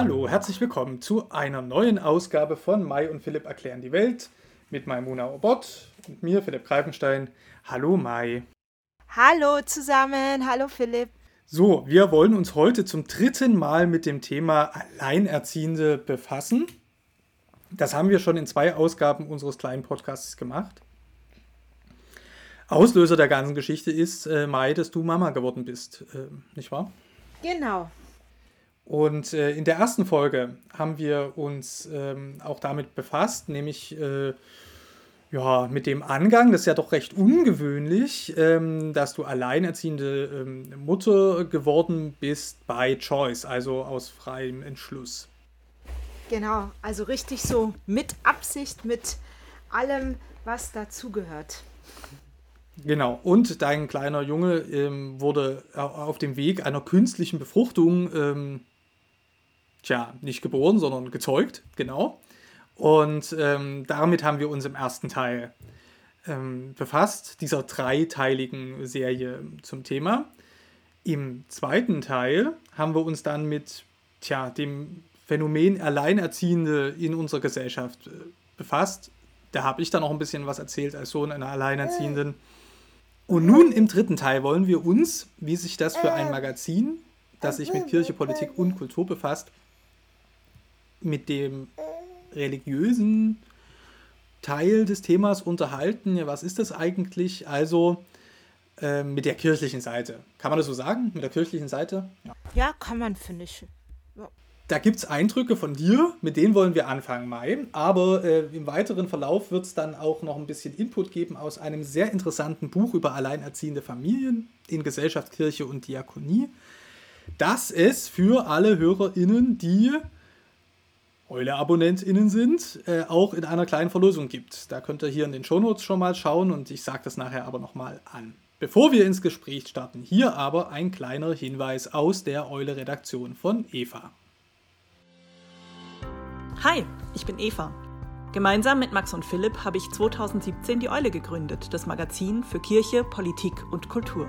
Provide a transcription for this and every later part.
Hallo, herzlich willkommen zu einer neuen Ausgabe von Mai und Philipp erklären die Welt mit Maimuna Obot und mir, Philipp Greifenstein. Hallo Mai. Hallo zusammen, hallo Philipp. So, wir wollen uns heute zum dritten Mal mit dem Thema Alleinerziehende befassen. Das haben wir schon in zwei Ausgaben unseres kleinen Podcasts gemacht. Auslöser der ganzen Geschichte ist, äh, Mai, dass du Mama geworden bist, äh, nicht wahr? Genau. Und äh, in der ersten Folge haben wir uns ähm, auch damit befasst, nämlich äh, ja, mit dem Angang, das ist ja doch recht ungewöhnlich, ähm, dass du alleinerziehende ähm, Mutter geworden bist by choice, also aus freiem Entschluss. Genau, also richtig so mit Absicht, mit allem, was dazugehört. Genau, und dein kleiner Junge ähm, wurde auf dem Weg einer künstlichen Befruchtung ähm, tja, nicht geboren, sondern gezeugt, genau. Und ähm, damit haben wir uns im ersten Teil ähm, befasst, dieser dreiteiligen Serie zum Thema. Im zweiten Teil haben wir uns dann mit tja, dem Phänomen Alleinerziehende in unserer Gesellschaft äh, befasst. Da habe ich dann noch ein bisschen was erzählt als Sohn einer Alleinerziehenden. Und nun im dritten Teil wollen wir uns, wie sich das für ein Magazin, das sich mit Kirche, Politik und Kultur befasst, mit dem religiösen Teil des Themas unterhalten. Ja, was ist das eigentlich? Also äh, mit der kirchlichen Seite. Kann man das so sagen? Mit der kirchlichen Seite? Ja, ja kann man, finde ich. Ja. Da gibt es Eindrücke von dir, mit denen wollen wir anfangen, Mai. Aber äh, im weiteren Verlauf wird es dann auch noch ein bisschen Input geben aus einem sehr interessanten Buch über alleinerziehende Familien in Gesellschaft, Kirche und Diakonie, das es für alle HörerInnen, die Eule-AbonnentInnen sind, äh, auch in einer kleinen Verlosung gibt. Da könnt ihr hier in den Shownotes schon mal schauen und ich sage das nachher aber nochmal an. Bevor wir ins Gespräch starten, hier aber ein kleiner Hinweis aus der Eule-Redaktion von Eva. Hi, ich bin Eva. Gemeinsam mit Max und Philipp habe ich 2017 die Eule gegründet, das Magazin für Kirche, Politik und Kultur.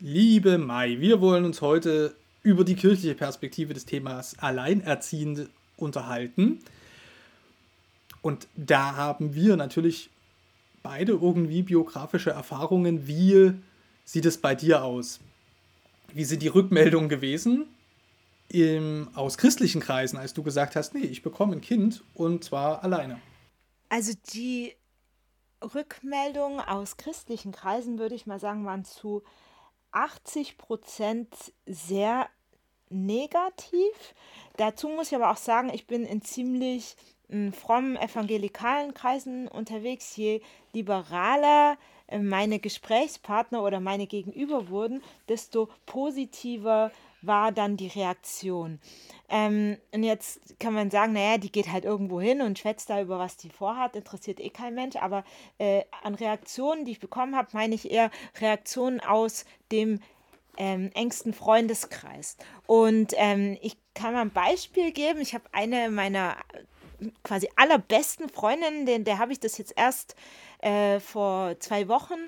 Liebe Mai, wir wollen uns heute über die kirchliche Perspektive des Themas Alleinerziehende unterhalten. Und da haben wir natürlich beide irgendwie biografische Erfahrungen. Wie sieht es bei dir aus? Wie sind die Rückmeldungen gewesen im, aus christlichen Kreisen, als du gesagt hast, nee, ich bekomme ein Kind und zwar alleine? Also die Rückmeldungen aus christlichen Kreisen, würde ich mal sagen, waren zu 80 Prozent sehr negativ. Dazu muss ich aber auch sagen, ich bin in ziemlich hm, frommen evangelikalen Kreisen unterwegs. Je liberaler äh, meine Gesprächspartner oder meine Gegenüber wurden, desto positiver war dann die Reaktion. Ähm, und jetzt kann man sagen, naja, die geht halt irgendwo hin und schwätzt da über was die vorhat, interessiert eh kein Mensch. Aber äh, an Reaktionen, die ich bekommen habe, meine ich eher Reaktionen aus dem ähm, engsten Freundeskreis. Und ähm, ich kann mal ein Beispiel geben. Ich habe eine meiner quasi allerbesten Freundinnen, der, der habe ich das jetzt erst äh, vor zwei Wochen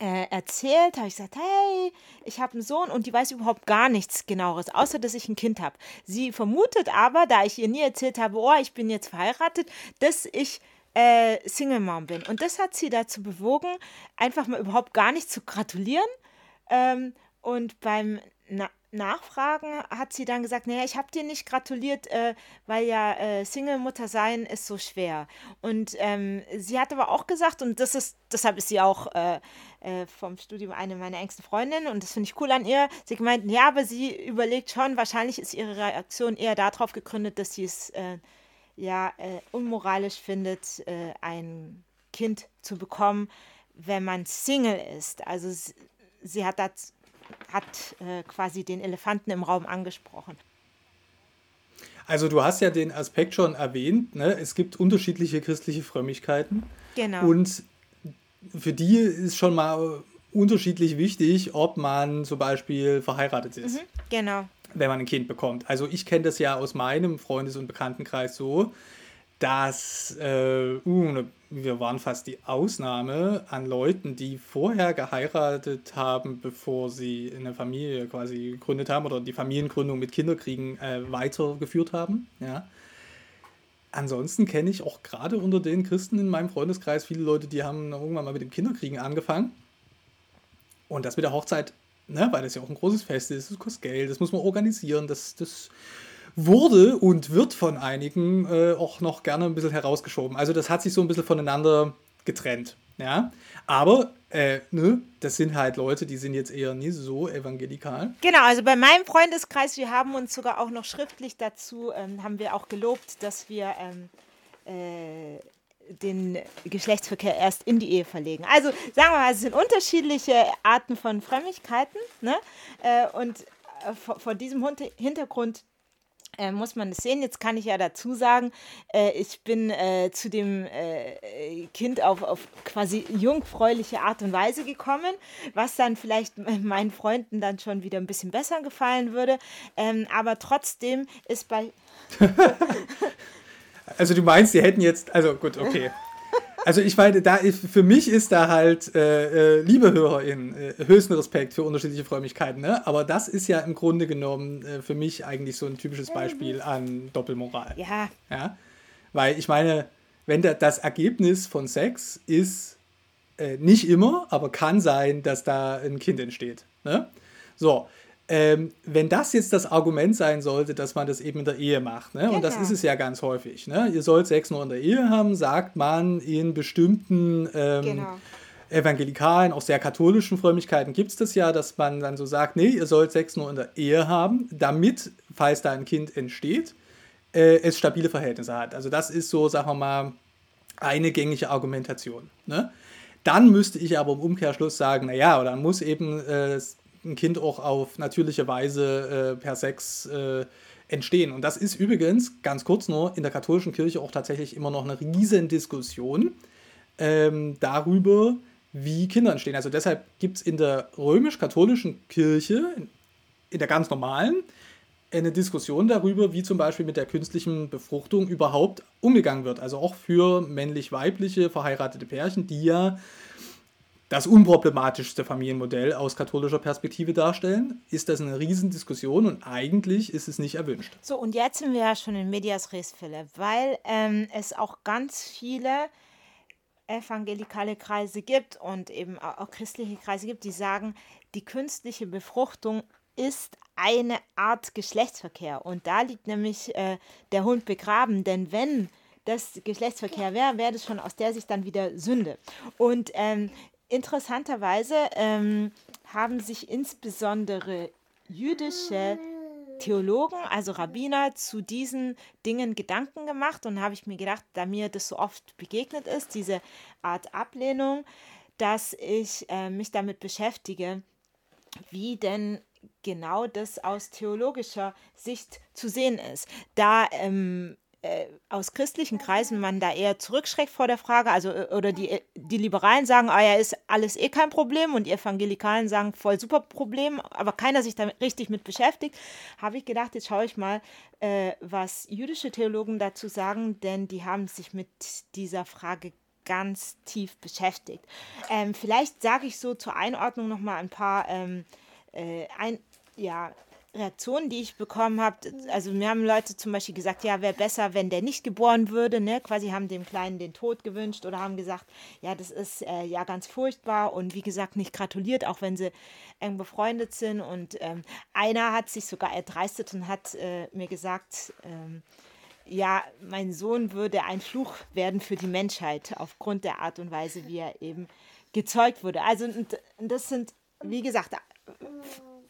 äh, erzählt, habe ich gesagt, hey, ich habe einen Sohn und die weiß überhaupt gar nichts genaueres, außer dass ich ein Kind habe. Sie vermutet aber, da ich ihr nie erzählt habe, oh, ich bin jetzt verheiratet, dass ich äh, Single Mom bin. Und das hat sie dazu bewogen, einfach mal überhaupt gar nicht zu gratulieren. Ähm, und beim Na Nachfragen hat sie dann gesagt, naja, ich habe dir nicht gratuliert, äh, weil ja äh, Single-Mutter sein ist so schwer. Und ähm, sie hat aber auch gesagt, und das ist, deshalb ist sie auch äh, äh vom Studium eine meiner engsten Freundinnen und das finde ich cool an ihr. Sie gemeint, ja, aber sie überlegt schon, wahrscheinlich ist ihre Reaktion eher darauf gegründet, dass sie es äh, ja äh, unmoralisch findet, ein Kind zu bekommen, wenn man Single ist. Also sie, sie hat das hat äh, quasi den Elefanten im Raum angesprochen. Also du hast ja den Aspekt schon erwähnt, ne? es gibt unterschiedliche christliche Frömmigkeiten. Genau. Und für die ist schon mal unterschiedlich wichtig, ob man zum Beispiel verheiratet ist. Mhm, genau. Wenn man ein Kind bekommt. Also ich kenne das ja aus meinem Freundes- und Bekanntenkreis so, dass äh, uh, ne, wir waren fast die Ausnahme an Leuten, die vorher geheiratet haben, bevor sie eine Familie quasi gegründet haben oder die Familiengründung mit Kinderkriegen äh, weitergeführt haben. Ja. Ansonsten kenne ich auch gerade unter den Christen in meinem Freundeskreis viele Leute, die haben irgendwann mal mit dem Kinderkriegen angefangen. Und das mit der Hochzeit, ne, weil das ja auch ein großes Fest ist, das kostet Geld, das muss man organisieren, das, das wurde und wird von einigen äh, auch noch gerne ein bisschen herausgeschoben. Also das hat sich so ein bisschen voneinander getrennt. Ja, aber äh, ne, das sind halt Leute, die sind jetzt eher nie so evangelikal. Genau, also bei meinem Freundeskreis, wir haben uns sogar auch noch schriftlich dazu, ähm, haben wir auch gelobt, dass wir ähm, äh, den Geschlechtsverkehr erst in die Ehe verlegen. Also sagen wir mal, es sind unterschiedliche Arten von Frömmigkeiten. Ne? Äh, und äh, vor, vor diesem Hintergrund äh, muss man es sehen. Jetzt kann ich ja dazu sagen, äh, ich bin äh, zu dem äh, Kind auf, auf quasi jungfräuliche Art und Weise gekommen, was dann vielleicht meinen Freunden dann schon wieder ein bisschen besser gefallen würde. Ähm, aber trotzdem ist bei. also du meinst, sie hätten jetzt, also gut, okay. Also ich meine, da für mich ist da halt, äh, äh, liebe HörerInnen, äh, höchsten Respekt für unterschiedliche Frömmigkeiten, ne? Aber das ist ja im Grunde genommen äh, für mich eigentlich so ein typisches Beispiel an Doppelmoral. Ja. Ja. Weil ich meine, wenn da, das Ergebnis von Sex ist, äh, nicht immer, aber kann sein, dass da ein Kind entsteht. Ne? So, ähm, wenn das jetzt das Argument sein sollte, dass man das eben in der Ehe macht, ne? Und das ist es ja ganz häufig, ne? ihr sollt Sex nur in der Ehe haben, sagt man in bestimmten ähm, genau. evangelikalen, auch sehr katholischen Frömmigkeiten gibt es das ja, dass man dann so sagt, nee, ihr sollt Sex nur in der Ehe haben, damit, falls da ein Kind entsteht, äh, es stabile Verhältnisse hat. Also das ist so, sagen wir mal, eine gängige Argumentation. Ne? Dann müsste ich aber im Umkehrschluss sagen, naja, oder dann muss eben äh, ein Kind auch auf natürliche Weise äh, per Sex äh, entstehen. Und das ist übrigens, ganz kurz nur, in der katholischen Kirche auch tatsächlich immer noch eine riesen Diskussion ähm, darüber, wie Kinder entstehen. Also deshalb gibt es in der römisch-katholischen Kirche, in der ganz normalen, eine Diskussion darüber, wie zum Beispiel mit der künstlichen Befruchtung überhaupt umgegangen wird. Also auch für männlich-weibliche verheiratete Pärchen, die ja das unproblematischste Familienmodell aus katholischer Perspektive darstellen, ist das eine Riesendiskussion und eigentlich ist es nicht erwünscht. So, und jetzt sind wir ja schon in Medias Res, Philipp, weil ähm, es auch ganz viele evangelikale Kreise gibt und eben auch christliche Kreise gibt, die sagen, die künstliche Befruchtung ist eine Art Geschlechtsverkehr. Und da liegt nämlich äh, der Hund begraben, denn wenn das Geschlechtsverkehr wäre, wäre das schon aus der Sicht dann wieder Sünde. Und ähm, interessanterweise ähm, haben sich insbesondere jüdische Theologen, also Rabbiner, zu diesen Dingen Gedanken gemacht und habe ich mir gedacht, da mir das so oft begegnet ist, diese Art Ablehnung, dass ich äh, mich damit beschäftige, wie denn genau das aus theologischer Sicht zu sehen ist. Da ähm, äh, aus christlichen Kreisen man da eher zurückschreckt vor der Frage, also äh, oder die, äh, die Liberalen sagen, ah ja, ist alles eh kein Problem. Und die Evangelikalen sagen, voll super Problem, aber keiner sich damit richtig mit beschäftigt, habe ich gedacht, jetzt schaue ich mal, äh, was jüdische Theologen dazu sagen, denn die haben sich mit dieser Frage ganz tief beschäftigt. Ähm, vielleicht sage ich so zur Einordnung nochmal ein paar ähm, äh, ein, ja, Reaktionen, die ich bekommen habe, also mir haben Leute zum Beispiel gesagt, ja, wäre besser, wenn der nicht geboren würde, ne? Quasi haben dem Kleinen den Tod gewünscht oder haben gesagt, ja, das ist äh, ja ganz furchtbar und wie gesagt nicht gratuliert, auch wenn sie eng befreundet sind. Und ähm, einer hat sich sogar erdreistet und hat äh, mir gesagt, ähm, ja, mein Sohn würde ein Fluch werden für die Menschheit aufgrund der Art und Weise, wie er eben gezeugt wurde. Also und, das sind, wie gesagt,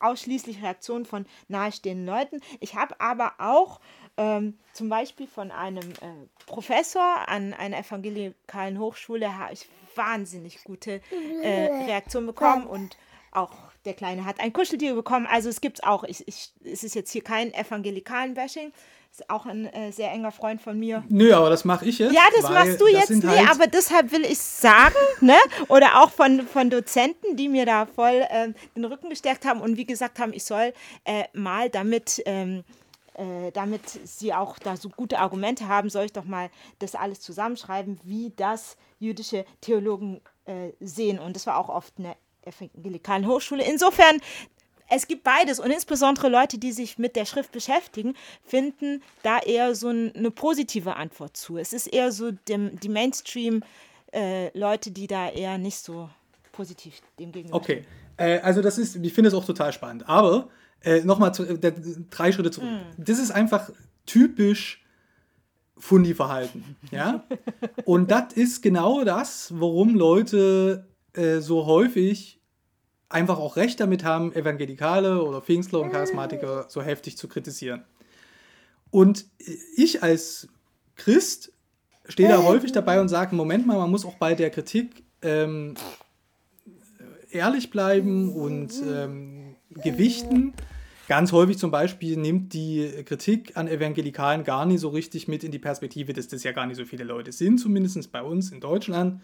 ausschließlich Reaktionen von nahestehenden Leuten. Ich habe aber auch ähm, zum Beispiel von einem äh, Professor an einer evangelikalen Hochschule habe ich wahnsinnig gute äh, Reaktionen bekommen und auch der Kleine hat ein Kuscheltier bekommen. Also es gibt auch, ich, ich, es ist jetzt hier kein evangelikalen Bashing. Ist auch ein äh, sehr enger Freund von mir. Nö, aber das mache ich jetzt. Ja, das machst du jetzt. Nee, halt aber deshalb will ich sagen, ne? Oder auch von, von Dozenten, die mir da voll äh, den Rücken gestärkt haben und wie gesagt haben, ich soll äh, mal damit. Ähm, äh, damit sie auch da so gute Argumente haben, soll ich doch mal das alles zusammenschreiben, wie das jüdische Theologen äh, sehen. Und das war auch oft eine evangelikalen Hochschule. Insofern, es gibt beides und insbesondere Leute, die sich mit der Schrift beschäftigen, finden da eher so eine positive Antwort zu. Es ist eher so dem, die Mainstream-Leute, äh, die da eher nicht so positiv dem gegenüber Okay, äh, also das ist, ich finde es auch total spannend. Aber äh, nochmal äh, drei Schritte zurück. Mm. Das ist einfach typisch Fundi-Verhalten. Ja? Und das ist genau das, warum Leute äh, so häufig einfach auch Recht damit haben, Evangelikale oder Pfingstler und Charismatiker so heftig zu kritisieren. Und ich als Christ stehe da häufig dabei und sage, Moment mal, man muss auch bei der Kritik ähm, ehrlich bleiben und ähm, gewichten. Ganz häufig zum Beispiel nimmt die Kritik an Evangelikalen gar nicht so richtig mit in die Perspektive, dass das ja gar nicht so viele Leute sind, zumindest bei uns in Deutschland.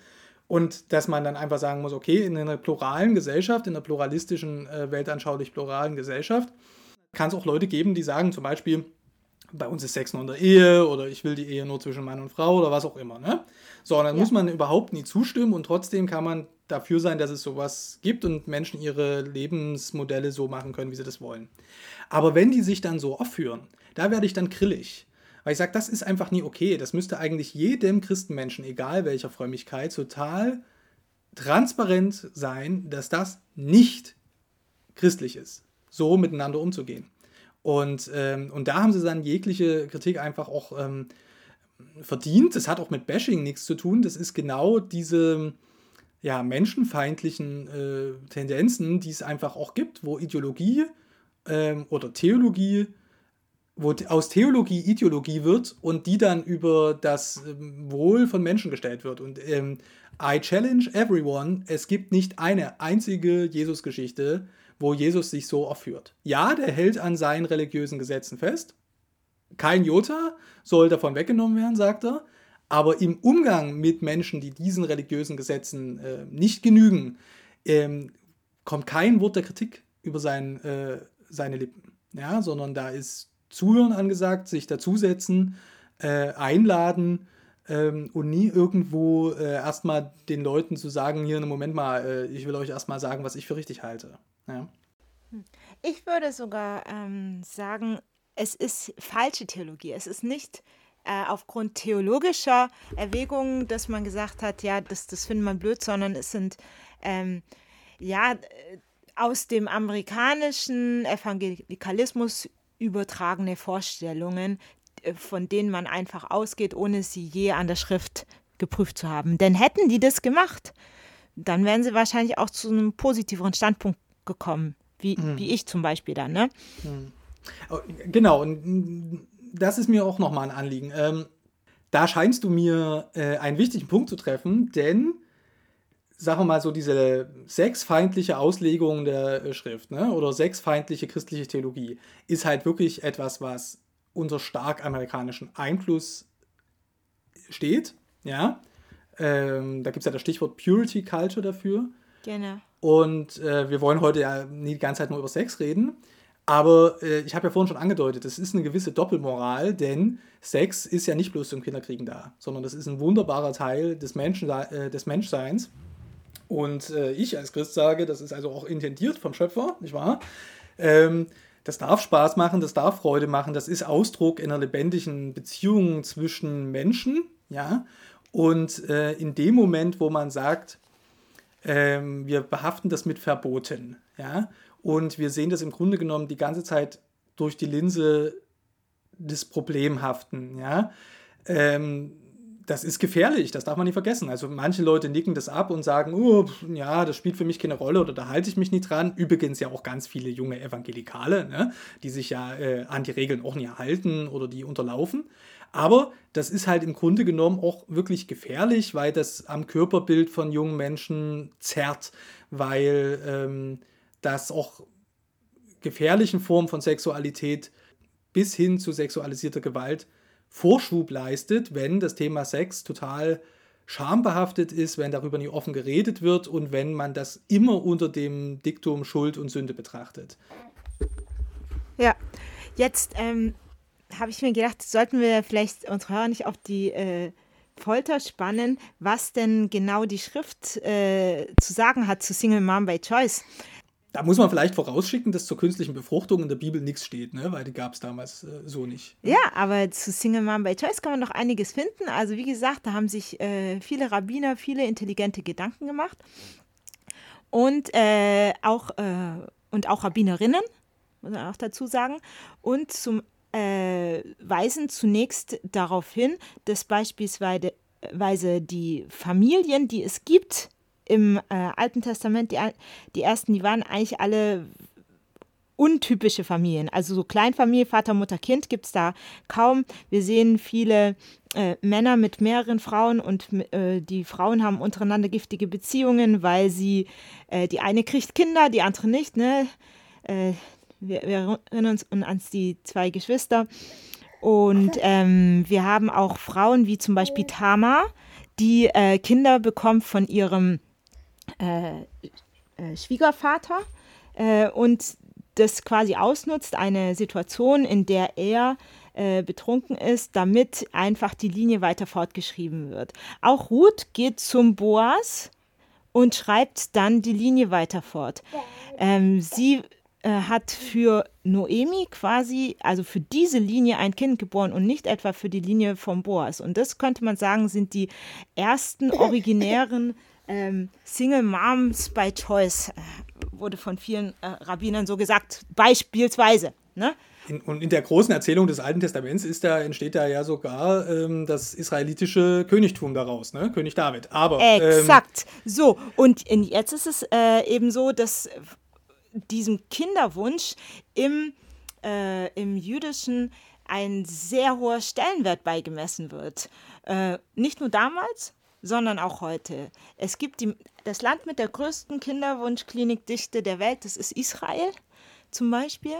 Und dass man dann einfach sagen muss, okay, in einer pluralen Gesellschaft, in einer pluralistischen, äh, weltanschaulich pluralen Gesellschaft, kann es auch Leute geben, die sagen zum Beispiel, bei uns ist Sex nur in der Ehe oder ich will die Ehe nur zwischen Mann und Frau oder was auch immer. Ne? So, dann ja. muss man überhaupt nie zustimmen und trotzdem kann man dafür sein, dass es sowas gibt und Menschen ihre Lebensmodelle so machen können, wie sie das wollen. Aber wenn die sich dann so aufführen, da werde ich dann grillig. Weil ich sage, das ist einfach nie okay. Das müsste eigentlich jedem Christenmenschen, egal welcher Frömmigkeit, total transparent sein, dass das nicht christlich ist, so miteinander umzugehen. Und, ähm, und da haben sie dann jegliche Kritik einfach auch ähm, verdient. Das hat auch mit Bashing nichts zu tun. Das ist genau diese ja, menschenfeindlichen äh, Tendenzen, die es einfach auch gibt, wo Ideologie ähm, oder Theologie wo aus Theologie Ideologie wird und die dann über das ähm, Wohl von Menschen gestellt wird. Und ähm, I challenge everyone, es gibt nicht eine einzige Jesus-Geschichte, wo Jesus sich so aufführt. Ja, der hält an seinen religiösen Gesetzen fest. Kein Jota soll davon weggenommen werden, sagt er. Aber im Umgang mit Menschen, die diesen religiösen Gesetzen äh, nicht genügen, ähm, kommt kein Wort der Kritik über sein, äh, seine Lippen. Ja, sondern da ist Zuhören angesagt, sich dazusetzen, äh, einladen ähm, und nie irgendwo äh, erstmal den Leuten zu sagen, hier, Moment mal, äh, ich will euch erstmal sagen, was ich für richtig halte. Ja. Ich würde sogar ähm, sagen, es ist falsche Theologie. Es ist nicht äh, aufgrund theologischer Erwägungen, dass man gesagt hat, ja, das, das findet man blöd, sondern es sind ähm, ja aus dem amerikanischen Evangelikalismus übertragene Vorstellungen, äh, von denen man einfach ausgeht, ohne sie je an der Schrift geprüft zu haben. Denn hätten die das gemacht, dann wären sie wahrscheinlich auch zu einem positiveren Standpunkt gekommen, wie, mhm. wie ich zum Beispiel dann. Ne? Mhm. Oh, genau, und das ist mir auch nochmal ein Anliegen. Ähm, da scheinst du mir äh, einen wichtigen Punkt zu treffen, denn sagen wir mal so, diese sexfeindliche Auslegung der äh, Schrift ne? oder sexfeindliche christliche Theologie ist halt wirklich etwas, was unter stark amerikanischen Einfluss steht. Ja? Ähm, da gibt es ja das Stichwort Purity Culture dafür. Genau. Und äh, wir wollen heute ja nie die ganze Zeit nur über Sex reden. Aber äh, ich habe ja vorhin schon angedeutet, es ist eine gewisse Doppelmoral, denn Sex ist ja nicht bloß zum Kinderkriegen da, sondern das ist ein wunderbarer Teil des, Menschen, äh, des Menschseins. Und äh, ich als Christ sage, das ist also auch intendiert vom Schöpfer, nicht wahr? Ähm, das darf Spaß machen, das darf Freude machen, das ist Ausdruck einer lebendigen Beziehung zwischen Menschen, ja. Und äh, in dem Moment, wo man sagt, ähm, wir behaften das mit Verboten, ja, und wir sehen das im Grunde genommen die ganze Zeit durch die Linse des Problemhaften, ja, ähm, das ist gefährlich, das darf man nicht vergessen. Also manche Leute nicken das ab und sagen, oh, ja, das spielt für mich keine Rolle oder da halte ich mich nicht dran. Übrigens ja auch ganz viele junge Evangelikale, ne, die sich ja äh, an die Regeln auch nicht halten oder die unterlaufen. Aber das ist halt im Grunde genommen auch wirklich gefährlich, weil das am Körperbild von jungen Menschen zerrt, weil ähm, dass auch gefährlichen Formen von Sexualität bis hin zu sexualisierter Gewalt Vorschub leistet, wenn das Thema Sex total schambehaftet ist, wenn darüber nie offen geredet wird und wenn man das immer unter dem Diktum Schuld und Sünde betrachtet. Ja, jetzt ähm, habe ich mir gedacht, sollten wir vielleicht unsere Hörer nicht auf die äh, Folter spannen, was denn genau die Schrift äh, zu sagen hat zu Single Mom by Choice. Da muss man vielleicht vorausschicken, dass zur künstlichen Befruchtung in der Bibel nichts steht, ne? weil die gab es damals äh, so nicht. Ja, aber zu Single Mom by Choice kann man noch einiges finden. Also wie gesagt, da haben sich äh, viele Rabbiner, viele intelligente Gedanken gemacht. Und äh, auch, äh, und auch Rabbinerinnen, muss man auch dazu sagen. Und zum äh, weisen zunächst darauf hin, dass beispielsweise die Familien, die es gibt, im äh, Alten Testament, die, die ersten, die waren eigentlich alle untypische Familien. Also so Kleinfamilie, Vater, Mutter, Kind gibt es da kaum. Wir sehen viele äh, Männer mit mehreren Frauen und äh, die Frauen haben untereinander giftige Beziehungen, weil sie, äh, die eine kriegt Kinder, die andere nicht. Ne? Äh, wir, wir, erinnern uns an die zwei Geschwister. Und ähm, wir haben auch Frauen wie zum Beispiel Tama, die äh, Kinder bekommt von ihrem äh, äh, Schwiegervater äh, und das quasi ausnutzt, eine Situation, in der er äh, betrunken ist, damit einfach die Linie weiter fortgeschrieben wird. Auch Ruth geht zum Boas und schreibt dann die Linie weiter fort. Ähm, sie hat für Noemi quasi, also für diese Linie ein Kind geboren und nicht etwa für die Linie vom Boas. Und das könnte man sagen, sind die ersten originären ähm, Single Moms by Choice, äh, wurde von vielen äh, Rabbinern so gesagt, beispielsweise. Ne? In, und in der großen Erzählung des Alten Testaments ist da, entsteht da ja sogar ähm, das israelitische Königtum daraus, ne? König David. Aber exakt. Ähm, so und in, jetzt ist es äh, eben so, dass diesem Kinderwunsch im, äh, im jüdischen ein sehr hoher Stellenwert beigemessen wird. Äh, nicht nur damals, sondern auch heute. Es gibt die, das Land mit der größten Kinderwunschklinikdichte der Welt, das ist Israel zum Beispiel.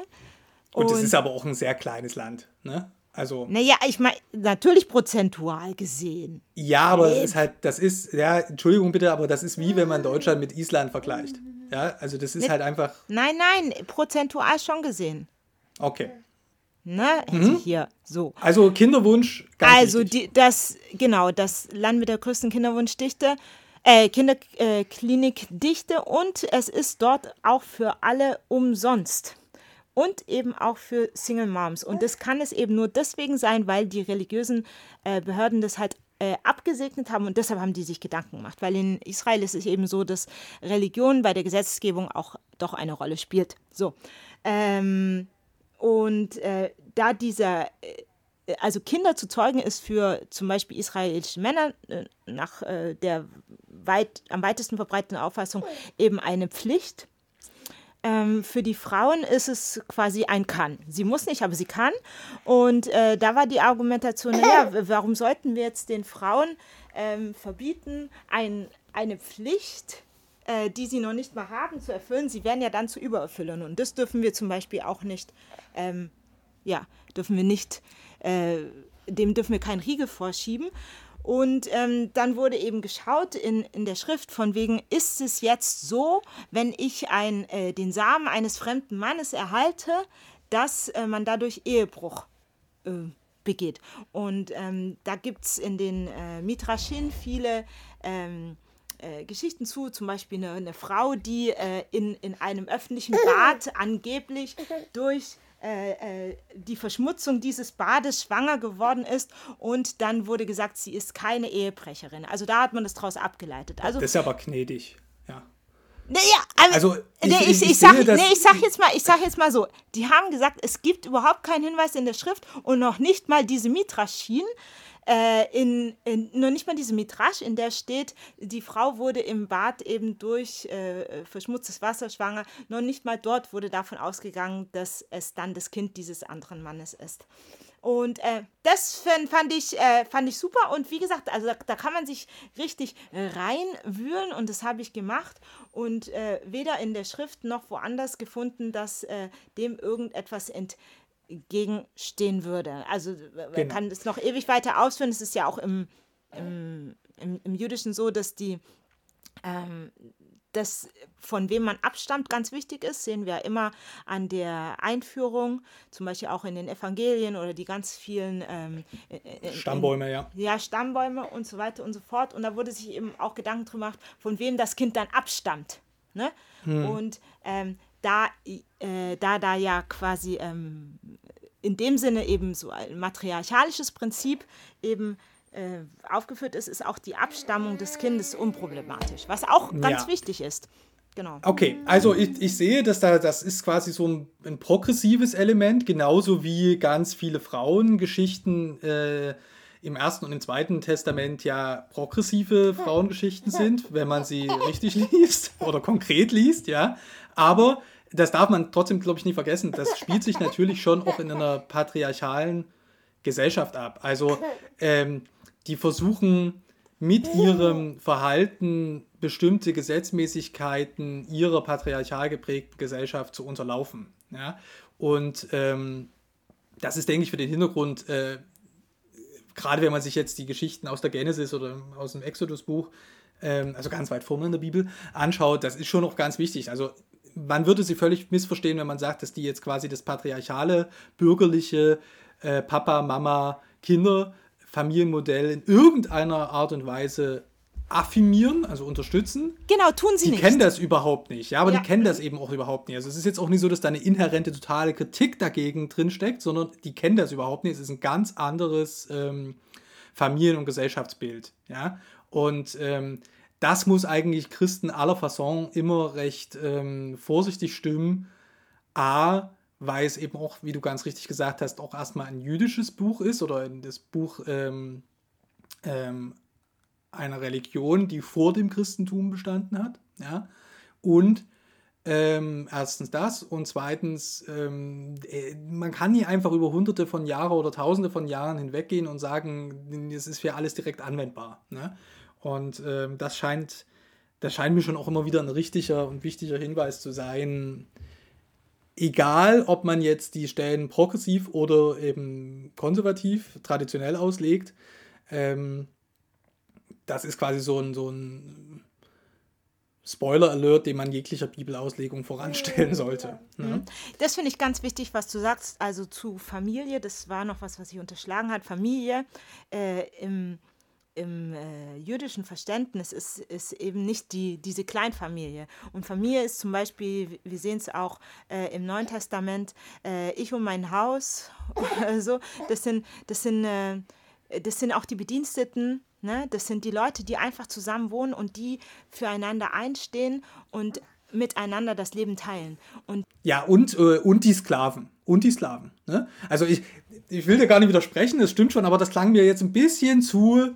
Und es ist aber auch ein sehr kleines Land, ne? Also. Naja, ich meine, natürlich prozentual gesehen. Ja, aber es ist halt, das ist, ja, Entschuldigung bitte, aber das ist wie wenn man Deutschland mit Island vergleicht. Ja, also das ist mit, halt einfach. Nein, nein, prozentual schon gesehen. Okay. Ne, mhm. hier so. Also Kinderwunsch. also die, das genau das Land mit der größten Kinderwunschdichte, äh, Kinderklinikdichte äh, und es ist dort auch für alle umsonst und eben auch für Single Moms und das kann es eben nur deswegen sein, weil die religiösen äh, Behörden das halt äh, abgesegnet haben und deshalb haben die sich Gedanken gemacht, weil in Israel ist es eben so, dass Religion bei der Gesetzgebung auch doch eine Rolle spielt. So. Ähm, und äh, da dieser, äh, also Kinder zu zeugen, ist für zum Beispiel israelische Männer äh, nach äh, der weit, am weitesten verbreiteten Auffassung eben eine Pflicht. Ähm, für die Frauen ist es quasi ein Kann. Sie muss nicht, aber sie kann. Und äh, da war die Argumentation, naja, warum sollten wir jetzt den Frauen ähm, verbieten, ein, eine Pflicht äh, die sie noch nicht mal haben, zu erfüllen. Sie werden ja dann zu Übererfüllern. Und das dürfen wir zum Beispiel auch nicht, ähm, ja, dürfen wir nicht, äh, dem dürfen wir keinen Riegel vorschieben. Und ähm, dann wurde eben geschaut in, in der Schrift von wegen, ist es jetzt so, wenn ich ein, äh, den Samen eines fremden Mannes erhalte, dass äh, man dadurch Ehebruch äh, begeht. Und ähm, da gibt es in den äh, Mitraschin viele ähm, äh, Geschichten zu, zum Beispiel eine, eine Frau, die äh, in, in einem öffentlichen Bad angeblich durch äh, äh, die Verschmutzung dieses Bades schwanger geworden ist und dann wurde gesagt, sie ist keine Ehebrecherin. Also da hat man das daraus abgeleitet. Also, das ist aber gnädig, ja. Naja, aber also ich, nee, ich, ich, ich, sag, nee, ich sag jetzt mal, ich sag jetzt mal so, die haben gesagt, es gibt überhaupt keinen Hinweis in der Schrift und noch nicht mal diese Mitraschin, äh, in, in, nur nicht mal diese Mitrasch, in der steht, die Frau wurde im Bad eben durch äh, verschmutztes Wasser schwanger. Noch nicht mal dort wurde davon ausgegangen, dass es dann das Kind dieses anderen Mannes ist. Und äh, das fand ich, äh, fand ich super. Und wie gesagt, also da, da kann man sich richtig reinwühlen und das habe ich gemacht. Und äh, weder in der Schrift noch woanders gefunden, dass äh, dem irgendetwas entgegenstehen würde. Also man genau. kann es noch ewig weiter ausführen. Es ist ja auch im, im, im, im Jüdischen so, dass die ähm, das, von wem man abstammt, ganz wichtig ist, sehen wir immer an der Einführung, zum Beispiel auch in den Evangelien oder die ganz vielen ähm, in, Stammbäume, in, ja. Ja, Stammbäume und so weiter und so fort. Und da wurde sich eben auch Gedanken drüber gemacht, von wem das Kind dann abstammt. Ne? Hm. Und ähm, da, äh, da da ja quasi ähm, in dem Sinne eben so ein matriarchalisches Prinzip eben äh, aufgeführt ist, ist auch die Abstammung des Kindes unproblematisch, was auch ganz ja. wichtig ist. Genau. Okay, also ich, ich sehe, dass da, das ist quasi so ein, ein progressives Element, genauso wie ganz viele Frauengeschichten äh, im Ersten und im Zweiten Testament ja progressive Frauengeschichten sind, wenn man sie richtig liest oder konkret liest, ja. Aber das darf man trotzdem, glaube ich, nicht vergessen. Das spielt sich natürlich schon auch in einer patriarchalen Gesellschaft ab. Also ähm, die versuchen mit ihrem Verhalten bestimmte Gesetzmäßigkeiten ihrer patriarchal geprägten Gesellschaft zu unterlaufen. Ja? Und ähm, das ist, denke ich, für den Hintergrund, äh, gerade wenn man sich jetzt die Geschichten aus der Genesis oder aus dem Exodus-Buch, ähm, also ganz weit vorne in der Bibel, anschaut, das ist schon noch ganz wichtig. Also man würde sie völlig missverstehen, wenn man sagt, dass die jetzt quasi das patriarchale, bürgerliche äh, Papa, Mama, Kinder Familienmodell in irgendeiner Art und Weise affirmieren, also unterstützen. Genau, tun sie die nicht. Die kennen das überhaupt nicht, ja, aber ja. die kennen das eben auch überhaupt nicht. Also es ist jetzt auch nicht so, dass da eine inhärente totale Kritik dagegen drinsteckt, sondern die kennen das überhaupt nicht. Es ist ein ganz anderes ähm, Familien- und Gesellschaftsbild, ja. Und ähm, das muss eigentlich Christen aller Fasson immer recht ähm, vorsichtig stimmen. A, weil es eben auch, wie du ganz richtig gesagt hast, auch erstmal ein jüdisches Buch ist oder das Buch ähm, ähm, einer Religion, die vor dem Christentum bestanden hat. Ja? Und ähm, erstens das und zweitens, ähm, äh, man kann nie einfach über hunderte von Jahren oder tausende von Jahren hinweggehen und sagen, es ist für alles direkt anwendbar. Ne? Und ähm, das scheint, das scheint mir schon auch immer wieder ein richtiger und wichtiger Hinweis zu sein, egal ob man jetzt die Stellen progressiv oder eben konservativ, traditionell auslegt, ähm, das ist quasi so ein, so ein Spoiler-Alert, den man jeglicher Bibelauslegung voranstellen sollte. Ne? Mhm. Das finde ich ganz wichtig, was du sagst, also zu Familie, das war noch was, was ich unterschlagen hat. Familie äh, im im äh, jüdischen Verständnis ist, ist eben nicht die, diese Kleinfamilie. Und Familie ist zum Beispiel, wir sehen es auch äh, im Neuen Testament, äh, ich und mein Haus, so, das sind, das sind, äh, das sind auch die Bediensteten, ne? das sind die Leute, die einfach zusammen wohnen und die füreinander einstehen und miteinander das Leben teilen. Und ja, und, äh, und die Sklaven. Und die Sklaven. Ne? Also ich, ich will dir gar nicht widersprechen, das stimmt schon, aber das klang mir jetzt ein bisschen zu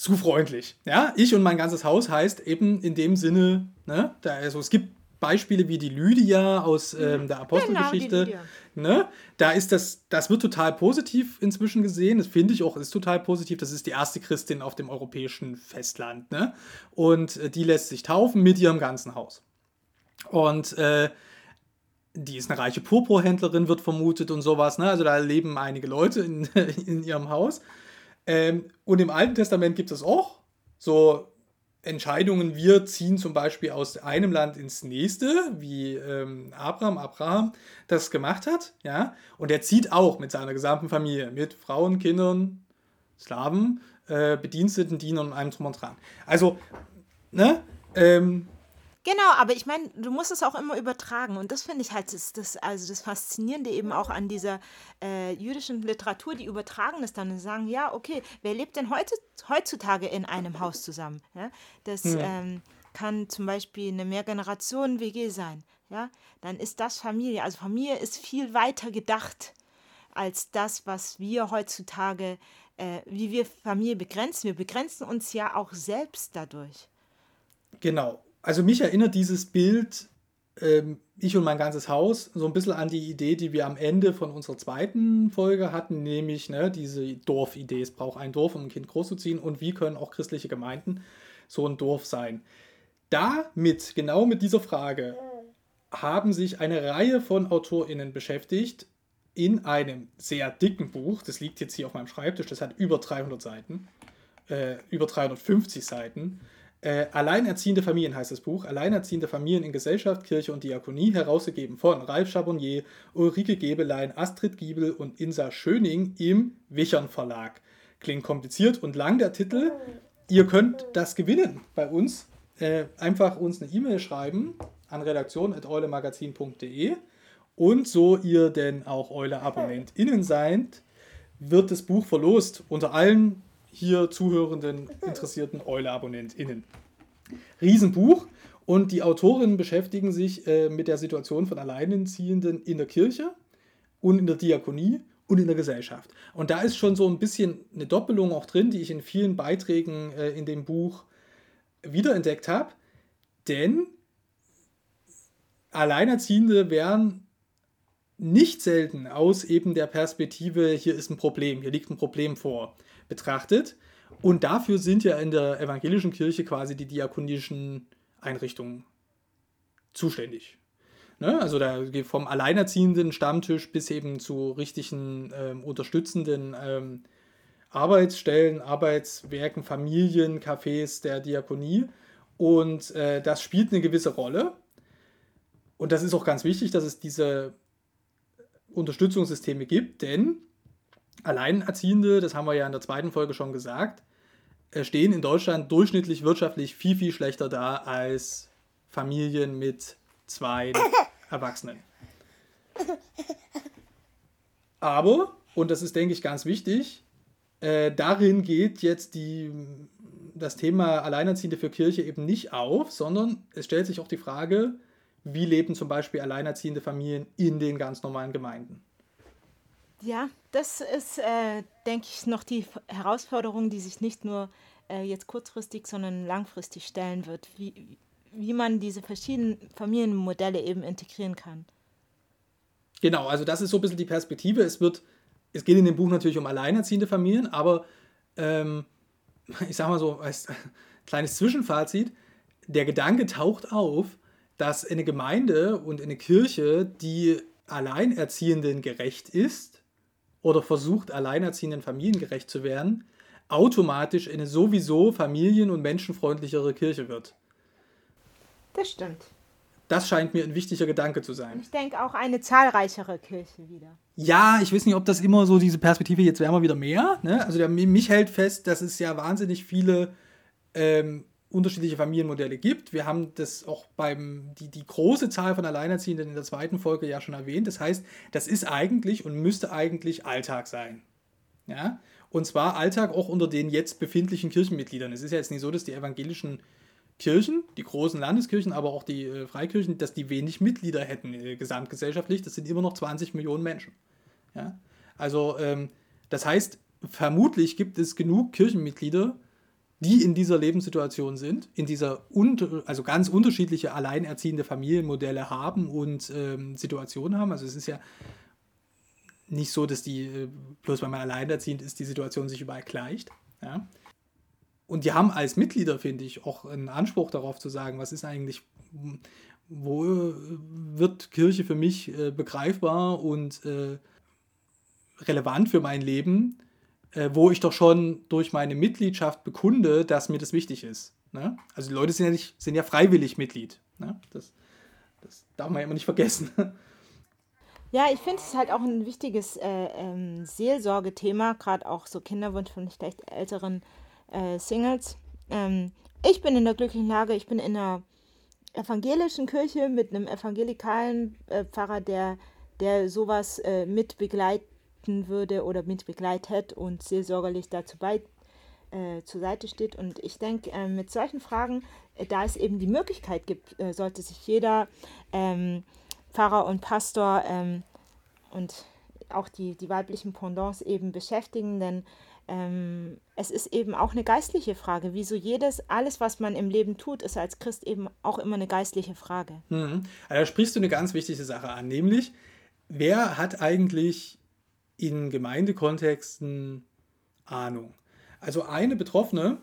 zu freundlich. Ja, ich und mein ganzes Haus heißt eben in dem Sinne, ne, da, also es gibt Beispiele wie die Lydia aus ähm, der Apostelgeschichte. Genau, ne? Da ist das, das wird total positiv inzwischen gesehen. Das finde ich auch, ist total positiv. Das ist die erste Christin auf dem europäischen Festland. Ne? Und äh, die lässt sich taufen mit ihrem ganzen Haus. Und äh, die ist eine reiche Purpurhändlerin, wird vermutet und sowas. Ne? Also da leben einige Leute in, in ihrem Haus. Ähm, und im Alten Testament gibt es auch so Entscheidungen, wir ziehen zum Beispiel aus einem Land ins nächste, wie ähm, Abraham, Abraham das gemacht hat, ja, und er zieht auch mit seiner gesamten Familie, mit Frauen, Kindern, Slaven, äh, Bediensteten, Dienern und allem drum und dran. Also, ne, ähm, Genau, aber ich meine, du musst es auch immer übertragen. Und das finde ich halt das, das, also das Faszinierende eben auch an dieser äh, jüdischen Literatur, die übertragen es dann und sagen, ja, okay, wer lebt denn heute, heutzutage in einem Haus zusammen? Ja? Das ja. ähm, kann zum Beispiel eine Mehrgenerationen-WG sein. Ja? Dann ist das Familie. Also Familie ist viel weiter gedacht als das, was wir heutzutage, äh, wie wir Familie begrenzen. Wir begrenzen uns ja auch selbst dadurch. Genau also mich erinnert dieses Bild ähm, ich und mein ganzes Haus so ein bisschen an die Idee, die wir am Ende von unserer zweiten Folge hatten, nämlich ne, diese Dorfidee. Es braucht ein Dorf, um ein Kind großzuziehen und wie können auch christliche Gemeinden so ein Dorf sein. Damit, genau mit dieser Frage, haben sich eine Reihe von AutorInnen beschäftigt in einem sehr dicken Buch. Das liegt jetzt hier auf meinem Schreibtisch, das hat über 300 Seiten, äh, über 350 Seiten. Äh, Alleinerziehende Familien heißt das Buch. Alleinerziehende Familien in Gesellschaft, Kirche und Diakonie, herausgegeben von Ralf Chabonnier, Ulrike Gebelein, Astrid Giebel und Insa Schöning im Wichern Verlag. Klingt kompliziert und lang der Titel. Ihr könnt das gewinnen bei uns. Äh, einfach uns eine E-Mail schreiben an redaktion.eulemagazin.de und so ihr denn auch Eule-AbonnentInnen seid, wird das Buch verlost unter allen hier zuhörenden, interessierten Eule-AbonnentInnen. Riesenbuch und die Autorinnen beschäftigen sich äh, mit der Situation von Alleinerziehenden in der Kirche und in der Diakonie und in der Gesellschaft. Und da ist schon so ein bisschen eine Doppelung auch drin, die ich in vielen Beiträgen äh, in dem Buch wiederentdeckt habe. Denn Alleinerziehende werden nicht selten aus eben der Perspektive, hier ist ein Problem, hier liegt ein Problem vor, betrachtet. Und dafür sind ja in der evangelischen Kirche quasi die diakonischen Einrichtungen zuständig. Ne? Also da vom alleinerziehenden Stammtisch bis eben zu richtigen ähm, unterstützenden ähm, Arbeitsstellen, Arbeitswerken, Familien, Cafés der Diakonie. Und äh, das spielt eine gewisse Rolle. Und das ist auch ganz wichtig, dass es diese Unterstützungssysteme gibt, denn Alleinerziehende, das haben wir ja in der zweiten Folge schon gesagt, äh, stehen in Deutschland durchschnittlich wirtschaftlich viel, viel schlechter da als Familien mit zwei Erwachsenen. Aber, und das ist, denke ich, ganz wichtig, äh, darin geht jetzt die, das Thema Alleinerziehende für Kirche eben nicht auf, sondern es stellt sich auch die Frage, wie leben zum Beispiel alleinerziehende Familien in den ganz normalen Gemeinden? Ja, das ist, äh, denke ich, noch die Herausforderung, die sich nicht nur äh, jetzt kurzfristig, sondern langfristig stellen wird, wie, wie man diese verschiedenen Familienmodelle eben integrieren kann. Genau, also das ist so ein bisschen die Perspektive. Es wird, es geht in dem Buch natürlich um alleinerziehende Familien, aber ähm, ich sage mal so als kleines Zwischenfazit, der Gedanke taucht auf, dass eine Gemeinde und eine Kirche, die Alleinerziehenden gerecht ist oder versucht, alleinerziehenden Familien gerecht zu werden, automatisch eine sowieso familien- und menschenfreundlichere Kirche wird. Das stimmt. Das scheint mir ein wichtiger Gedanke zu sein. Ich denke auch eine zahlreichere Kirche wieder. Ja, ich weiß nicht, ob das immer so diese Perspektive, jetzt werden wir wieder mehr. Ne? Also der, mich hält fest, dass es ja wahnsinnig viele ähm, unterschiedliche Familienmodelle gibt. Wir haben das auch beim, die, die große Zahl von Alleinerziehenden in der zweiten Folge ja schon erwähnt. Das heißt, das ist eigentlich und müsste eigentlich Alltag sein. Ja? Und zwar Alltag auch unter den jetzt befindlichen Kirchenmitgliedern. Es ist ja jetzt nicht so, dass die evangelischen Kirchen, die großen Landeskirchen, aber auch die äh, Freikirchen, dass die wenig Mitglieder hätten äh, gesamtgesellschaftlich. Das sind immer noch 20 Millionen Menschen. Ja? Also ähm, das heißt, vermutlich gibt es genug Kirchenmitglieder, die in dieser Lebenssituation sind, in dieser unter, also ganz unterschiedliche alleinerziehende Familienmodelle haben und ähm, Situationen haben. Also es ist ja nicht so, dass die, äh, bloß weil man alleinerziehend ist, die Situation sich überall gleicht. Ja? Und die haben als Mitglieder, finde ich, auch einen Anspruch darauf zu sagen, was ist eigentlich, wo äh, wird Kirche für mich äh, begreifbar und äh, relevant für mein Leben äh, wo ich doch schon durch meine Mitgliedschaft bekunde, dass mir das wichtig ist. Ne? Also die Leute sind ja, nicht, sind ja freiwillig Mitglied. Ne? Das, das darf man ja immer nicht vergessen. Ja, ich finde es halt auch ein wichtiges äh, ähm, Seelsorgethema, gerade auch so Kinderwunsch von vielleicht älteren äh, Singles. Ähm, ich bin in der glücklichen Lage, ich bin in einer evangelischen Kirche mit einem evangelikalen äh, Pfarrer, der, der sowas äh, mit begleitet würde oder mit begleitet und seelsorgerlich dazu bei, äh, zur Seite steht. Und ich denke, äh, mit solchen Fragen, äh, da es eben die Möglichkeit gibt, äh, sollte sich jeder ähm, Pfarrer und Pastor ähm, und auch die, die weiblichen Pendants eben beschäftigen, denn ähm, es ist eben auch eine geistliche Frage. Wieso jedes, alles, was man im Leben tut, ist als Christ eben auch immer eine geistliche Frage. Mhm. Also da sprichst du eine ganz wichtige Sache an, nämlich, wer hat eigentlich in Gemeindekontexten Ahnung? Also eine Betroffene,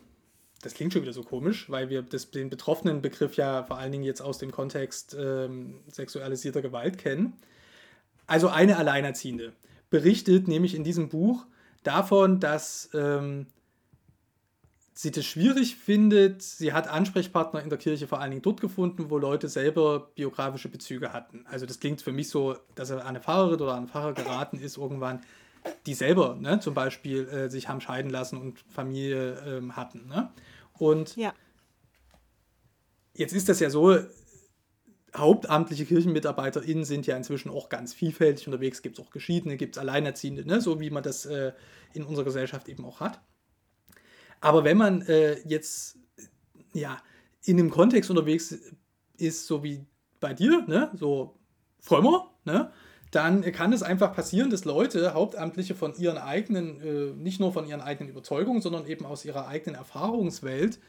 das klingt schon wieder so komisch, weil wir das, den betroffenen Begriff ja vor allen Dingen jetzt aus dem Kontext ähm, sexualisierter Gewalt kennen. Also eine Alleinerziehende berichtet nämlich in diesem Buch davon, dass ähm, sie das schwierig findet. Sie hat Ansprechpartner in der Kirche vor allen Dingen dort gefunden, wo Leute selber biografische Bezüge hatten. Also das klingt für mich so, dass er eine Pfarrerin oder ein Pfarrer geraten ist irgendwann, die selber ne, zum Beispiel äh, sich haben scheiden lassen und Familie ähm, hatten. Ne? Und ja. jetzt ist das ja so, hauptamtliche KirchenmitarbeiterInnen sind ja inzwischen auch ganz vielfältig unterwegs. Gibt es auch Geschiedene, gibt es Alleinerziehende, ne? so wie man das äh, in unserer Gesellschaft eben auch hat. Aber wenn man äh, jetzt ja, in einem Kontext unterwegs ist, so wie bei dir, ne? so frömmer, ne? dann kann es einfach passieren, dass Leute, Hauptamtliche von ihren eigenen, äh, nicht nur von ihren eigenen Überzeugungen, sondern eben aus ihrer eigenen Erfahrungswelt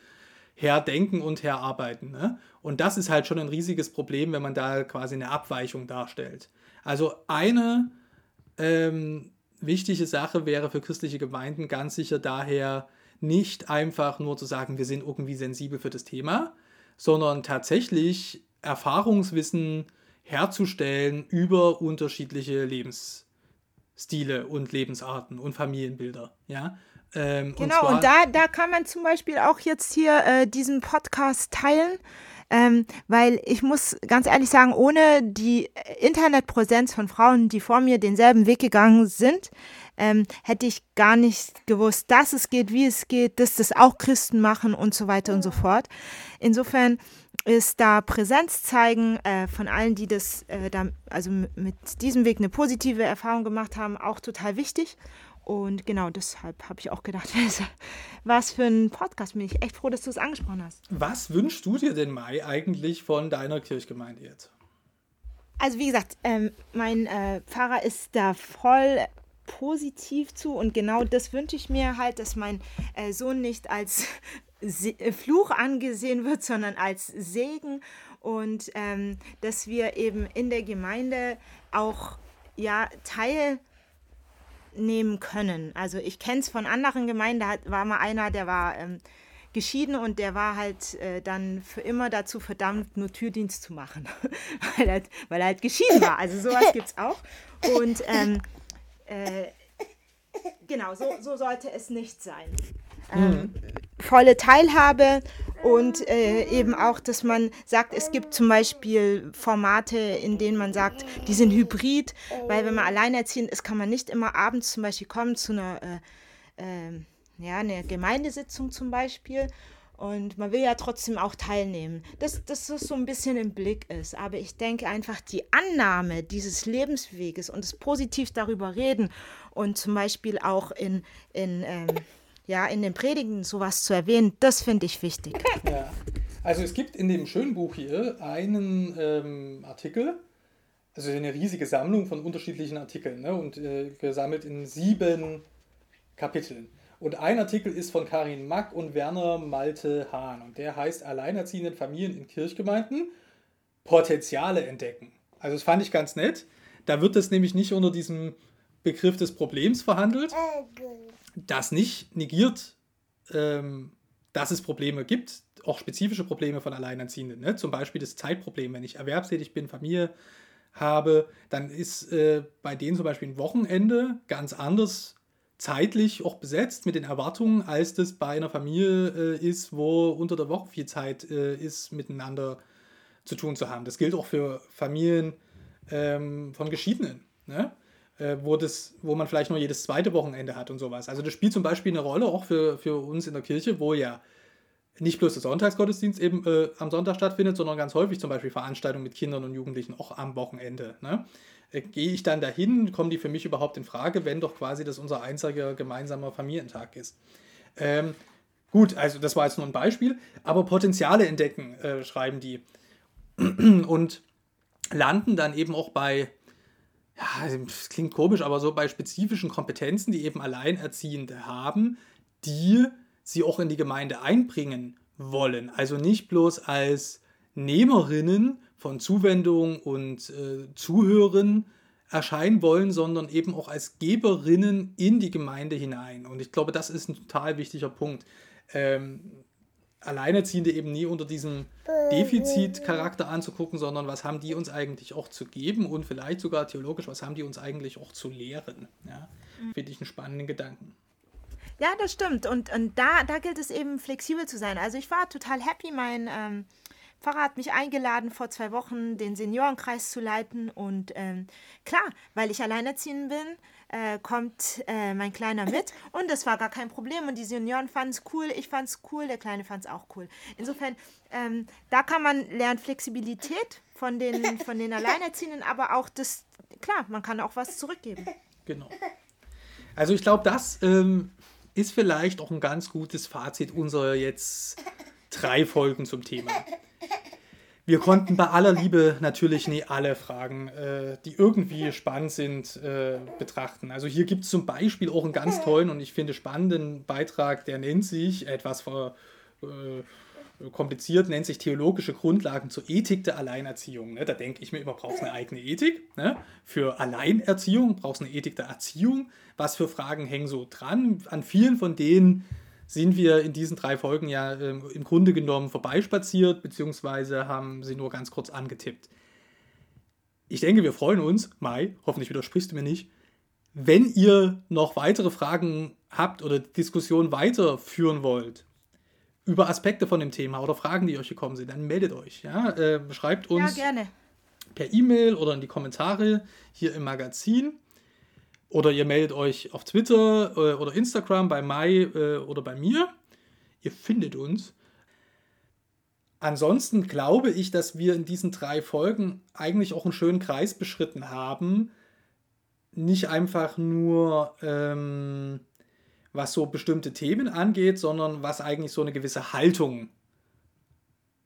herdenken und herarbeiten. Ne? Und das ist halt schon ein riesiges Problem, wenn man da quasi eine Abweichung darstellt. Also eine ähm, wichtige Sache wäre für christliche Gemeinden ganz sicher daher nicht einfach nur zu sagen, wir sind irgendwie sensibel für das Thema, sondern tatsächlich Erfahrungswissen herzustellen über unterschiedliche Lebensstile und Lebensarten und Familienbilder. Ja? Ähm, genau, und, und, da, da kann man zum Beispiel auch jetzt hier äh, diesen Podcast teilen. Ähm, weil ich muss ganz ehrlich sagen, ohne die Internetpräsenz von Frauen, die vor mir denselben Weg gegangen sind, ähm, hätte ich gar nicht gewusst, dass es geht, wie es geht, dass das auch Christen machen und so weiter und so fort. Insofern ist da Präsenz zeigen äh, von allen, die das, äh, da, also mit diesem Weg eine positive Erfahrung gemacht haben, auch total wichtig. Und genau deshalb habe ich auch gedacht, was für ein Podcast. Bin ich echt froh, dass du es angesprochen hast. Was wünschst du dir denn, Mai, eigentlich von deiner Kirchgemeinde jetzt? Also, wie gesagt, ähm, mein äh, Pfarrer ist da voll positiv zu und genau das wünsche ich mir halt, dass mein äh, Sohn nicht als Se Fluch angesehen wird, sondern als Segen und ähm, dass wir eben in der Gemeinde auch ja Teil nehmen können. Also ich kenne es von anderen Gemeinden, da war mal einer, der war ähm, geschieden und der war halt äh, dann für immer dazu verdammt, nur Türdienst zu machen, weil, er, weil er halt geschieden war. Also sowas gibt es auch. Und ähm, äh, genau, so, so sollte es nicht sein. Ähm, mhm. volle Teilhabe und äh, eben auch, dass man sagt, es gibt zum Beispiel Formate, in denen man sagt, die sind hybrid, weil wenn man alleinerziehend ist, kann man nicht immer abends zum Beispiel kommen zu einer, äh, äh, ja, einer Gemeindesitzung zum Beispiel. Und man will ja trotzdem auch teilnehmen, dass, dass das so ein bisschen im Blick ist. Aber ich denke einfach, die Annahme dieses Lebensweges und das positiv darüber reden und zum Beispiel auch in, in ähm, ja, in den Predigen sowas zu erwähnen, das finde ich wichtig. Ja. Also es gibt in dem schönen Buch hier einen ähm, Artikel, also eine riesige Sammlung von unterschiedlichen Artikeln ne, und äh, gesammelt in sieben Kapiteln. Und ein Artikel ist von Karin Mack und Werner Malte Hahn und der heißt Alleinerziehenden Familien in Kirchgemeinden Potenziale entdecken. Also das fand ich ganz nett. Da wird das nämlich nicht unter diesem Begriff des Problems verhandelt, das nicht negiert, ähm, dass es Probleme gibt, auch spezifische Probleme von Alleinerziehenden. Ne? Zum Beispiel das Zeitproblem. Wenn ich erwerbstätig bin, Familie habe, dann ist äh, bei denen zum Beispiel ein Wochenende ganz anders zeitlich auch besetzt mit den Erwartungen, als das bei einer Familie äh, ist, wo unter der Woche viel Zeit äh, ist, miteinander zu tun zu haben. Das gilt auch für Familien ähm, von Geschiedenen. Ne? äh, wo, das, wo man vielleicht nur jedes zweite Wochenende hat und sowas. Also das spielt zum Beispiel eine Rolle auch für, für uns in der Kirche, wo ja nicht bloß der Sonntagsgottesdienst eben äh, am Sonntag stattfindet, sondern ganz häufig zum Beispiel Veranstaltungen mit Kindern und Jugendlichen auch am Wochenende. Ne? Äh, Gehe ich dann dahin, kommen die für mich überhaupt in Frage, wenn doch quasi das unser einziger gemeinsamer Familientag ist. Ähm, gut, also das war jetzt nur ein Beispiel, aber Potenziale entdecken, äh, schreiben die. und landen dann eben auch bei ja, das klingt komisch, aber so bei spezifischen Kompetenzen, die eben Alleinerziehende haben, die sie auch in die Gemeinde einbringen wollen. Also nicht bloß als Nehmerinnen von Zuwendung und äh, Zuhören erscheinen wollen, sondern eben auch als Geberinnen in die Gemeinde hinein. Und ich glaube, das ist ein total wichtiger Punkt. Ähm, Alleinerziehende eben nie unter diesem Defizitcharakter anzugucken, sondern was haben die uns eigentlich auch zu geben und vielleicht sogar theologisch, was haben die uns eigentlich auch zu lehren. Ja, mhm. Finde ich einen spannenden Gedanken. Ja, das stimmt. Und, und da, da gilt es eben flexibel zu sein. Also ich war total happy, mein ähm, Pfarrer hat mich eingeladen, vor zwei Wochen den Seniorenkreis zu leiten. Und ähm, klar, weil ich alleinerziehend bin, äh, kommt äh, mein Kleiner mit. Und das war gar kein Problem. Und die Senioren fanden es cool, ich fand es cool, der Kleine fand es auch cool. Insofern, ähm, da kann man lernen Flexibilität von den, von den Alleinerziehenden, aber auch das, klar, man kann auch was zurückgeben. Genau. Also ich glaube, das ähm, ist vielleicht auch ein ganz gutes Fazit unserer jetzt drei Folgen zum Thema. Wir konnten bei aller Liebe natürlich nie alle Fragen, äh, die irgendwie spannend sind, äh, betrachten. Also hier gibt es zum Beispiel auch einen ganz tollen und ich finde spannenden Beitrag, der nennt sich etwas ver, äh, kompliziert, nennt sich theologische Grundlagen zur Ethik der Alleinerziehung. Ne? Da denke ich mir immer, brauchst eine eigene Ethik. Ne? Für Alleinerziehung brauchst eine Ethik der Erziehung. Was für Fragen hängen so dran? An vielen von denen sind wir in diesen drei Folgen ja äh, im Grunde genommen vorbeispaziert, beziehungsweise haben sie nur ganz kurz angetippt. Ich denke, wir freuen uns, Mai, hoffentlich widersprichst du mir nicht, wenn ihr noch weitere Fragen habt oder Diskussionen weiterführen wollt über Aspekte von dem Thema oder Fragen, die euch gekommen sind, dann meldet euch. Ja? Äh, schreibt uns ja, per E-Mail oder in die Kommentare hier im Magazin. Oder ihr meldet euch auf Twitter äh, oder Instagram bei Mai äh, oder bei mir. Ihr findet uns. Ansonsten glaube ich, dass wir in diesen drei Folgen eigentlich auch einen schönen Kreis beschritten haben. Nicht einfach nur, ähm, was so bestimmte Themen angeht, sondern was eigentlich so eine gewisse Haltung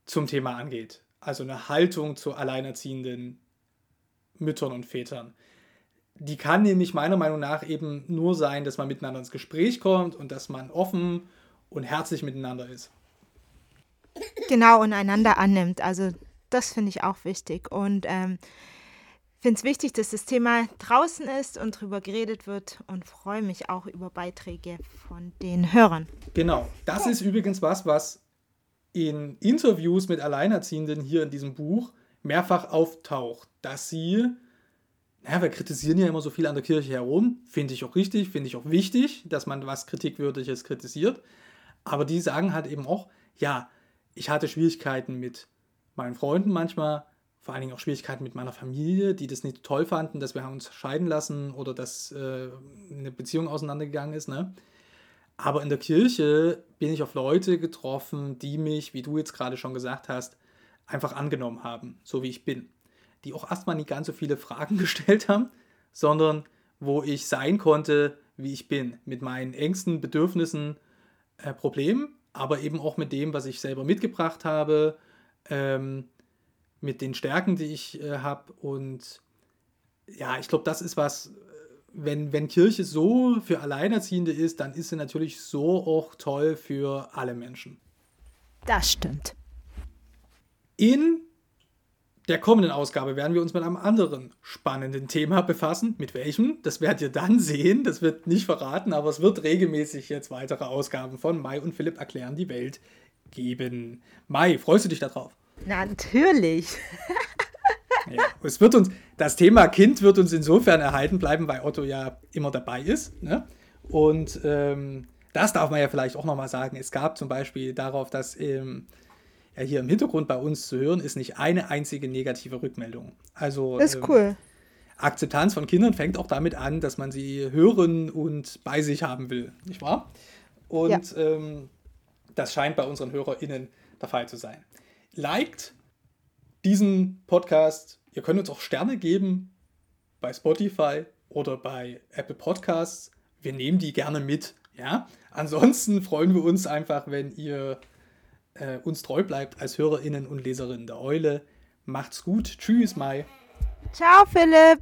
zum Thema angeht. Also eine Haltung zu alleinerziehenden Müttern und Vätern. Die kann nämlich meiner Meinung nach eben nur sein, dass man miteinander ins Gespräch kommt und dass man offen und herzlich miteinander ist. Genau, und einander annimmt. Also das finde ich auch wichtig. Und ähm, finde es wichtig, dass das Thema draußen ist und darüber geredet wird und freue mich auch über Beiträge von den Hörern. Genau, das ist übrigens was, was in Interviews mit Alleinerziehenden hier in diesem Buch mehrfach auftaucht, dass sie naja, wir kritisieren ja immer so viel an der Kirche herum. Finde ich auch richtig, finde ich auch wichtig, dass man was Kritikwürdiges kritisiert. Aber die sagen halt eben auch, ja, ich hatte Schwierigkeiten mit meinen Freunden manchmal, vor allen Dingen auch Schwierigkeiten mit meiner Familie, die das nicht toll fanden, dass wir uns scheiden lassen oder dass äh, eine Beziehung auseinandergegangen ist. Ne? Aber in der Kirche bin ich auf Leute getroffen, die mich, wie du jetzt gerade schon gesagt hast, einfach angenommen haben, so wie ich bin die auch erstmal nicht ganz so viele Fragen gestellt haben, sondern wo ich sein konnte, wie ich bin, mit meinen Ängsten, Bedürfnissen, äh, Problemen, aber eben auch mit dem, was ich selber mitgebracht habe, ähm, mit den Stärken, die ich äh, habe. Und ja, ich glaube, das ist was, äh, wenn, wenn Kirche so für Alleinerziehende ist, dann ist sie natürlich so auch toll für alle Menschen. Das stimmt. In der kommenden Ausgabe werden wir uns mit einem anderen spannenden Thema befassen. Mit welchem? Das werdet ihr dann sehen. Das wird nicht verraten, aber es wird regelmäßig jetzt weitere Ausgaben von Mai und Philipp erklären die Welt geben. Mai, freust du dich darauf? Natürlich. ja, es wird uns, das Thema Kind wird uns insofern erhalten bleiben, weil Otto ja immer dabei ist. Ne? Und ähm, das darf man ja vielleicht auch nochmal sagen. Es gab zum Beispiel darauf, dass ähm, ja hier im Hintergrund bei uns zu hören, ist nicht eine einzige negative Rückmeldung. Also ist ähm, cool. Akzeptanz von Kindern fängt auch damit an, dass man sie hören und bei sich haben will, nicht wahr? Und ja. ähm, das scheint bei unseren HörerInnen der Fall zu sein. Liked diesen Podcast. Ihr könnt uns auch Sterne geben bei Spotify oder bei Apple Podcasts. Wir nehmen die gerne mit. Ja? Ansonsten freuen wir uns einfach, wenn ihr äh, uns treu bleibt als HörerInnen und Leserinnen der Eule. Macht's gut. Tschüss, Mai. Ciao, Philipp.